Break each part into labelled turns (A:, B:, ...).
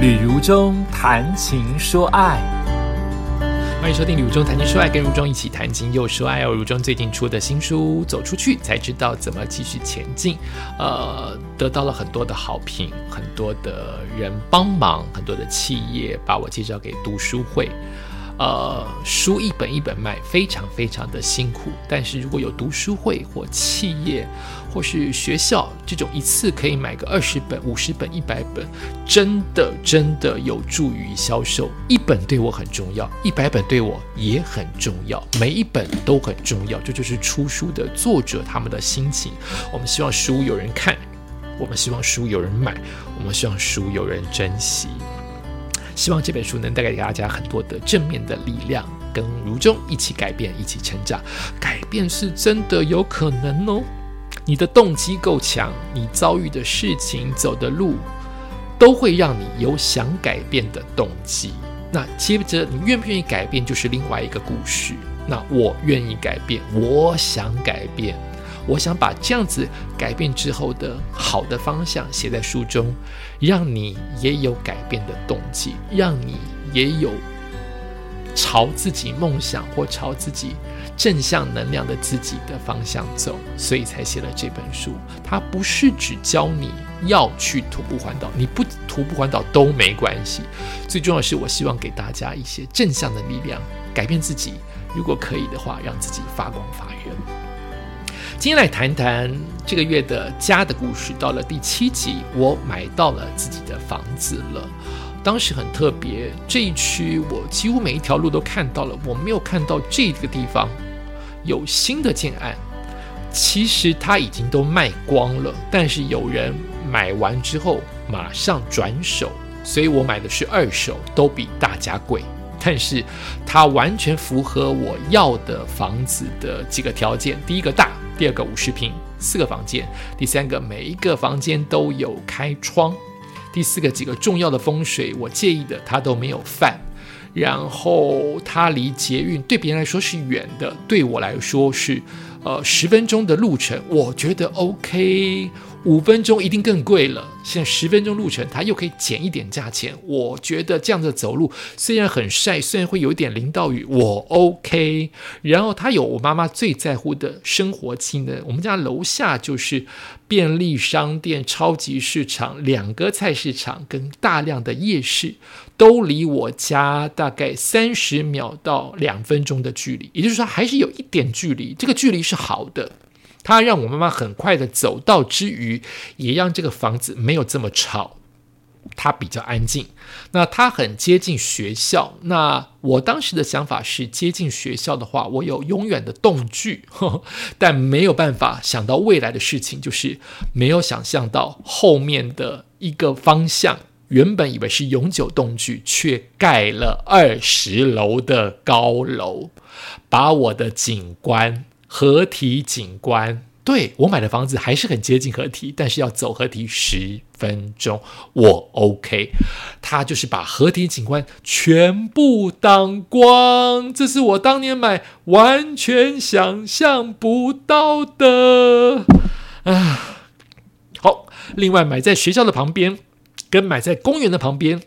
A: 旅如中谈情说爱，
B: 欢迎收听《旅如中谈情说爱》，跟如中一起谈情又说爱哦。如中最近出的新书《走出去才知道怎么继续前进》，呃，得到了很多的好评，很多的人帮忙，很多的企业把我介绍给读书会。呃，书一本一本卖，非常非常的辛苦。但是如果有读书会或企业或是学校这种一次可以买个二十本、五十本、一百本，真的真的有助于销售。一本对我很重要，一百本对我也很重要，每一本都很重要。这就是出书的作者他们的心情。我们希望书有人看，我们希望书有人买，我们希望书有人珍惜。希望这本书能带给大家很多的正面的力量，跟如中一起改变，一起成长。改变是真的有可能哦。你的动机够强，你遭遇的事情、走的路，都会让你有想改变的动机。那接着你愿不愿意改变，就是另外一个故事。那我愿意改变，我想改变。我想把这样子改变之后的好的方向写在书中，让你也有改变的动机，让你也有朝自己梦想或朝自己正向能量的自己的方向走，所以才写了这本书。它不是只教你要去徒步环岛，你不徒步环岛都没关系。最重要的是，我希望给大家一些正向的力量，改变自己。如果可以的话，让自己发光发热。今天来谈谈这个月的家的故事。到了第七集，我买到了自己的房子了。当时很特别，这一区我几乎每一条路都看到了，我没有看到这个地方有新的建案。其实它已经都卖光了，但是有人买完之后马上转手，所以我买的是二手，都比大家贵。但是它完全符合我要的房子的几个条件：第一个大。第二个五十平四个房间，第三个每一个房间都有开窗，第四个几个重要的风水我介意的它都没有犯，然后它离捷运对别人来说是远的，对我来说是呃十分钟的路程，我觉得 OK。五分钟一定更贵了。现在十分钟路程，它又可以减一点价钱。我觉得这样子走路虽然很晒，虽然会有点淋到雨，我 OK。然后它有我妈妈最在乎的生活技能。我们家楼下就是便利商店、超级市场、两个菜市场跟大量的夜市，都离我家大概三十秒到两分钟的距离。也就是说，还是有一点距离。这个距离是好的。它让我妈妈很快的走到之余，也让这个房子没有这么吵，它比较安静。那它很接近学校。那我当时的想法是，接近学校的话，我有永远的动距，但没有办法想到未来的事情，就是没有想象到后面的一个方向。原本以为是永久动距，却盖了二十楼的高楼，把我的景观。合体景观，对我买的房子还是很接近合体，但是要走合体十分钟，我 OK。他就是把合体景观全部挡光，这是我当年买完全想象不到的啊。好，另外买在学校的旁边，跟买在公园的旁边，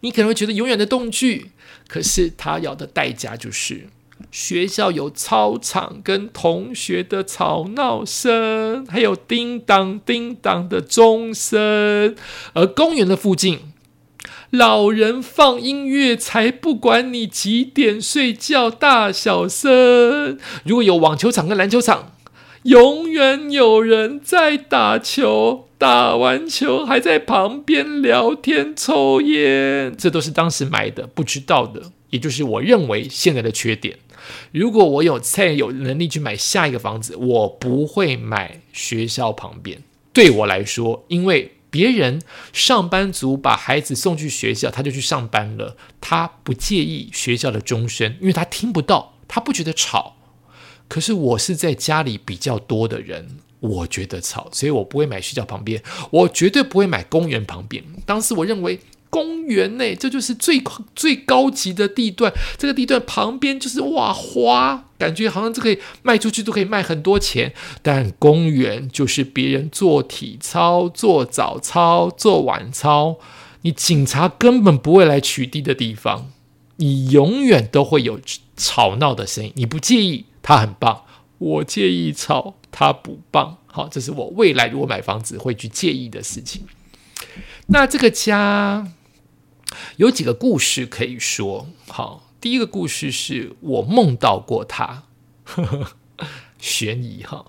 B: 你可能会觉得永远的动距，可是他要的代价就是。学校有操场跟同学的吵闹声，还有叮当叮当的钟声；而公园的附近，老人放音乐，才不管你几点睡觉，大小声。如果有网球场跟篮球场，永远有人在打球，打完球还在旁边聊天抽烟。这都是当时买的，不知道的，也就是我认为现在的缺点。如果我有再有能力去买下一个房子，我不会买学校旁边。对我来说，因为别人上班族把孩子送去学校，他就去上班了，他不介意学校的钟声，因为他听不到，他不觉得吵。可是我是在家里比较多的人，我觉得吵，所以我不会买学校旁边，我绝对不会买公园旁边。当时我认为。公园内，这就是最最高级的地段。这个地段旁边就是哇花，感觉好像这可以卖出去都可以卖很多钱。但公园就是别人做体操、做早操、做晚操，你警察根本不会来取缔的地方，你永远都会有吵闹的声音。你不介意，他很棒；我介意吵，他不棒。好，这是我未来如果买房子会去介意的事情。那这个家有几个故事可以说。好，第一个故事是我梦到过他，悬疑哈。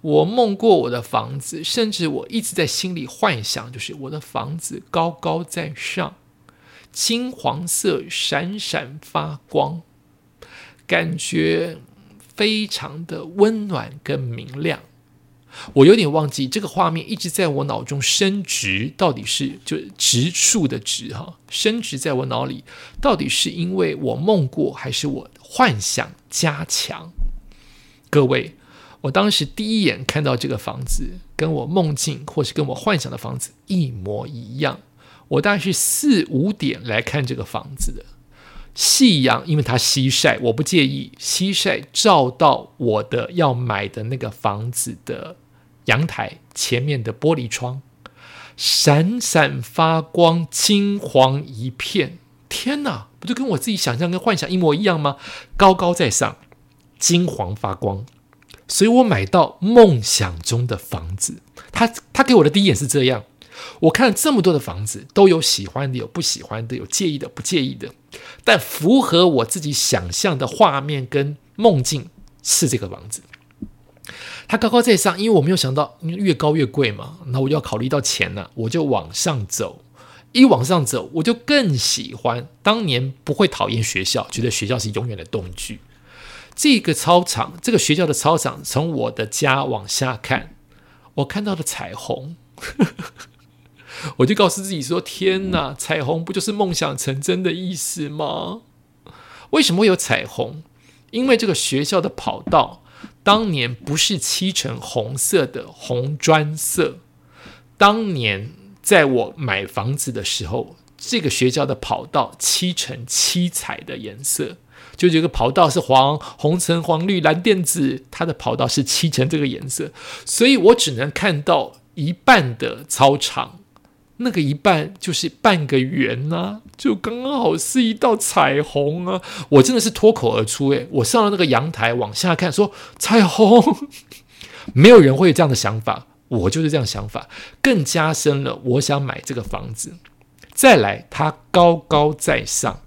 B: 我梦过我的房子，甚至我一直在心里幻想，就是我的房子高高在上，金黄色闪闪发光，感觉非常的温暖跟明亮。我有点忘记这个画面一直在我脑中升值，到底是就植树的植哈，升值在我脑里，到底是因为我梦过，还是我幻想加强？各位。我当时第一眼看到这个房子，跟我梦境或是跟我幻想的房子一模一样。我大概是四五点来看这个房子的，夕阳因为它西晒，我不介意西晒照到我的要买的那个房子的阳台前面的玻璃窗，闪闪发光，金黄一片。天哪，不就跟我自己想象跟幻想一模一样吗？高高在上，金黄发光。所以我买到梦想中的房子，他他给我的第一眼是这样。我看了这么多的房子，都有喜欢的，有不喜欢的，有介意的，不介意的。但符合我自己想象的画面跟梦境是这个房子。它高高在上，因为我没有想到越高越贵嘛，那我就要考虑到钱了，我就往上走。一往上走，我就更喜欢。当年不会讨厌学校，觉得学校是永远的动具。这个操场，这个学校的操场，从我的家往下看，我看到的彩虹，我就告诉自己说：“天哪，彩虹不就是梦想成真的意思吗？”为什么会有彩虹？因为这个学校的跑道当年不是漆成红色的红砖色，当年在我买房子的时候，这个学校的跑道漆成七彩的颜色。就这个跑道是黄、红橙黄绿蓝靛紫，它的跑道是漆成这个颜色，所以我只能看到一半的操场，那个一半就是半个圆呐，就刚刚好是一道彩虹啊！我真的是脱口而出，诶，我上了那个阳台往下看，说彩虹，没有人会有这样的想法，我就是这样想法，更加深了我想买这个房子。再来，它高高在上。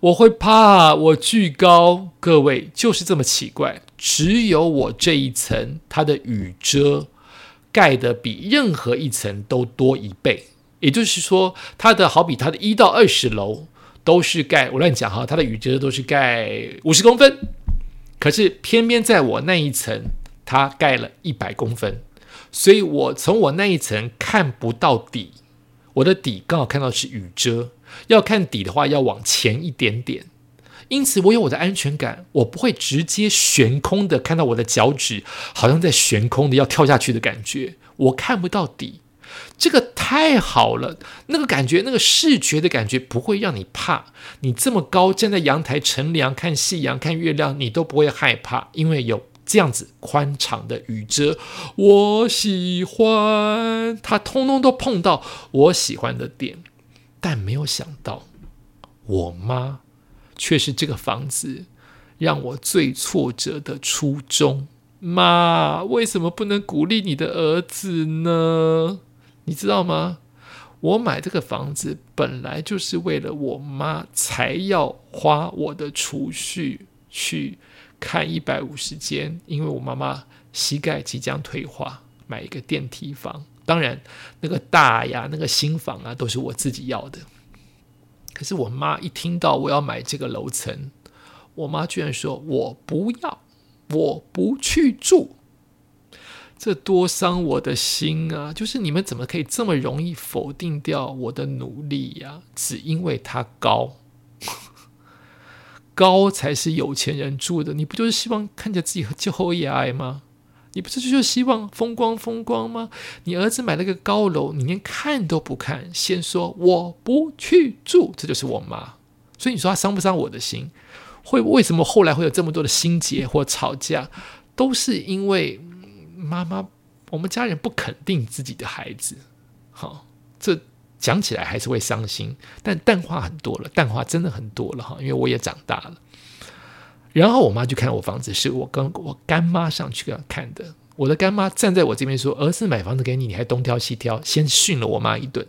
B: 我会怕我巨高，各位就是这么奇怪。只有我这一层，它的雨遮盖的比任何一层都多一倍。也就是说，它的好比它的一到二十楼都是盖，我乱讲哈，它的雨遮都是盖五十公分，可是偏偏在我那一层，它盖了一百公分，所以我从我那一层看不到底，我的底刚好看到是雨遮。要看底的话，要往前一点点，因此我有我的安全感，我不会直接悬空的看到我的脚趾，好像在悬空的要跳下去的感觉，我看不到底，这个太好了，那个感觉，那个视觉的感觉不会让你怕，你这么高站在阳台乘凉看夕阳看月亮，你都不会害怕，因为有这样子宽敞的雨遮，我喜欢它，通通都碰到我喜欢的点。但没有想到，我妈却是这个房子让我最挫折的初衷。妈，为什么不能鼓励你的儿子呢？你知道吗？我买这个房子本来就是为了我妈，才要花我的储蓄去看一百五十间，因为我妈妈膝盖即将退化，买一个电梯房。当然，那个大呀，那个新房啊，都是我自己要的。可是我妈一听到我要买这个楼层，我妈居然说我不要，我不去住。这多伤我的心啊！就是你们怎么可以这么容易否定掉我的努力呀？只因为它高，高才是有钱人住的。你不就是希望看着自己就后牙癌吗？你不是就希望风光风光吗？你儿子买了个高楼，你连看都不看，先说我不去住，这就是我妈。所以你说他伤不伤我的心？会为什么后来会有这么多的心结或吵架？都是因为妈妈，我们家人不肯定自己的孩子。好，这讲起来还是会伤心，但淡化很多了，淡化真的很多了哈，因为我也长大了。然后我妈就看我房子，是我跟我干妈上去看的。我的干妈站在我这边说：“儿子买房子给你，你还东挑西挑。”先训了我妈一顿，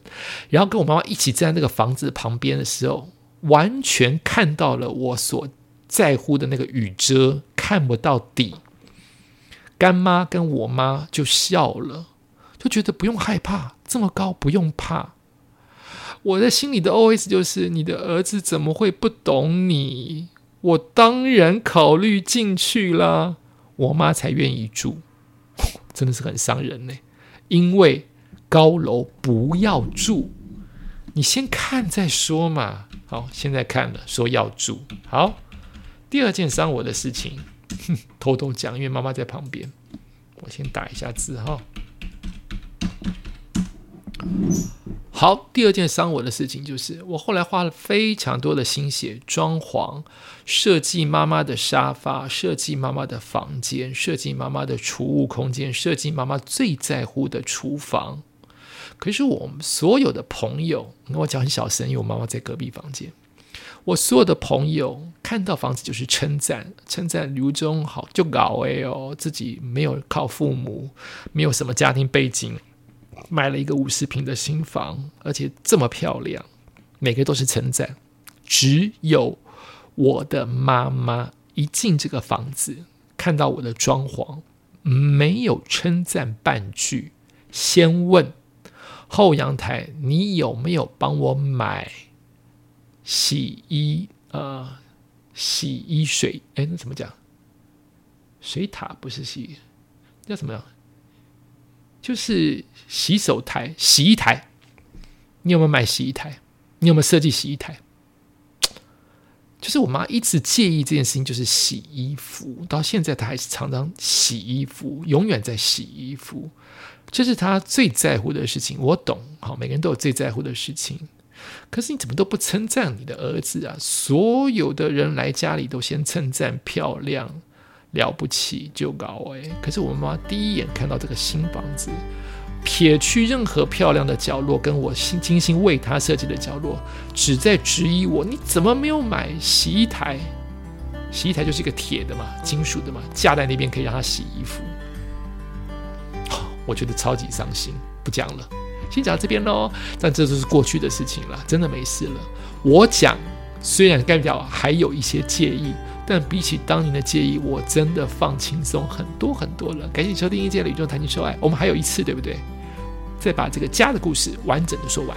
B: 然后跟我妈妈一起站在那个房子旁边的时候，完全看到了我所在乎的那个雨遮看不到底。干妈跟我妈就笑了，就觉得不用害怕，这么高不用怕。我的心里的 OS 就是：你的儿子怎么会不懂你？我当然考虑进去了，我妈才愿意住。真的是很伤人呢，因为高楼不要住，你先看再说嘛。好，现在看了说要住。好，第二件伤我的事情，偷偷讲，因为妈妈在旁边，我先打一下字哈。好，第二件伤我的事情就是，我后来花了非常多的心血，装潢、设计妈妈的沙发，设计妈妈的房间，设计妈妈的储物空间，设计妈妈最在乎的厨房。可是我们所有的朋友，我讲很小声，因为我妈妈在隔壁房间。我所有的朋友看到房子就是称赞，称赞刘忠好，就搞哎哦，自己没有靠父母，没有什么家庭背景。买了一个五十平的新房，而且这么漂亮，每个都是称赞。只有我的妈妈一进这个房子，看到我的装潢，没有称赞半句，先问后阳台你有没有帮我买洗衣呃洗衣水？哎，那怎么讲？水塔不是洗，叫什么呀？就是洗手台、洗衣台，你有没有买洗衣台？你有没有设计洗衣台？就是我妈一直介意这件事情，就是洗衣服，到现在她还是常常洗衣服，永远在洗衣服，这是她最在乎的事情。我懂，好，每个人都有最在乎的事情。可是你怎么都不称赞你的儿子啊？所有的人来家里都先称赞漂亮。了不起就高哎！可是我妈妈第一眼看到这个新房子，撇去任何漂亮的角落，跟我心精心为她设计的角落，只在质疑我：你怎么没有买洗衣台？洗衣台就是一个铁的嘛，金属的嘛，架在那边可以让她洗衣服。我觉得超级伤心，不讲了，先讲到这边喽。但这都是过去的事情了，真的没事了。我讲，虽然代表还有一些介意。但比起当年的介意，我真的放轻松很多很多了。感谢收听《一届的宇宙谈情说爱》，我们还有一次，对不对？再把这个家的故事完整的说完。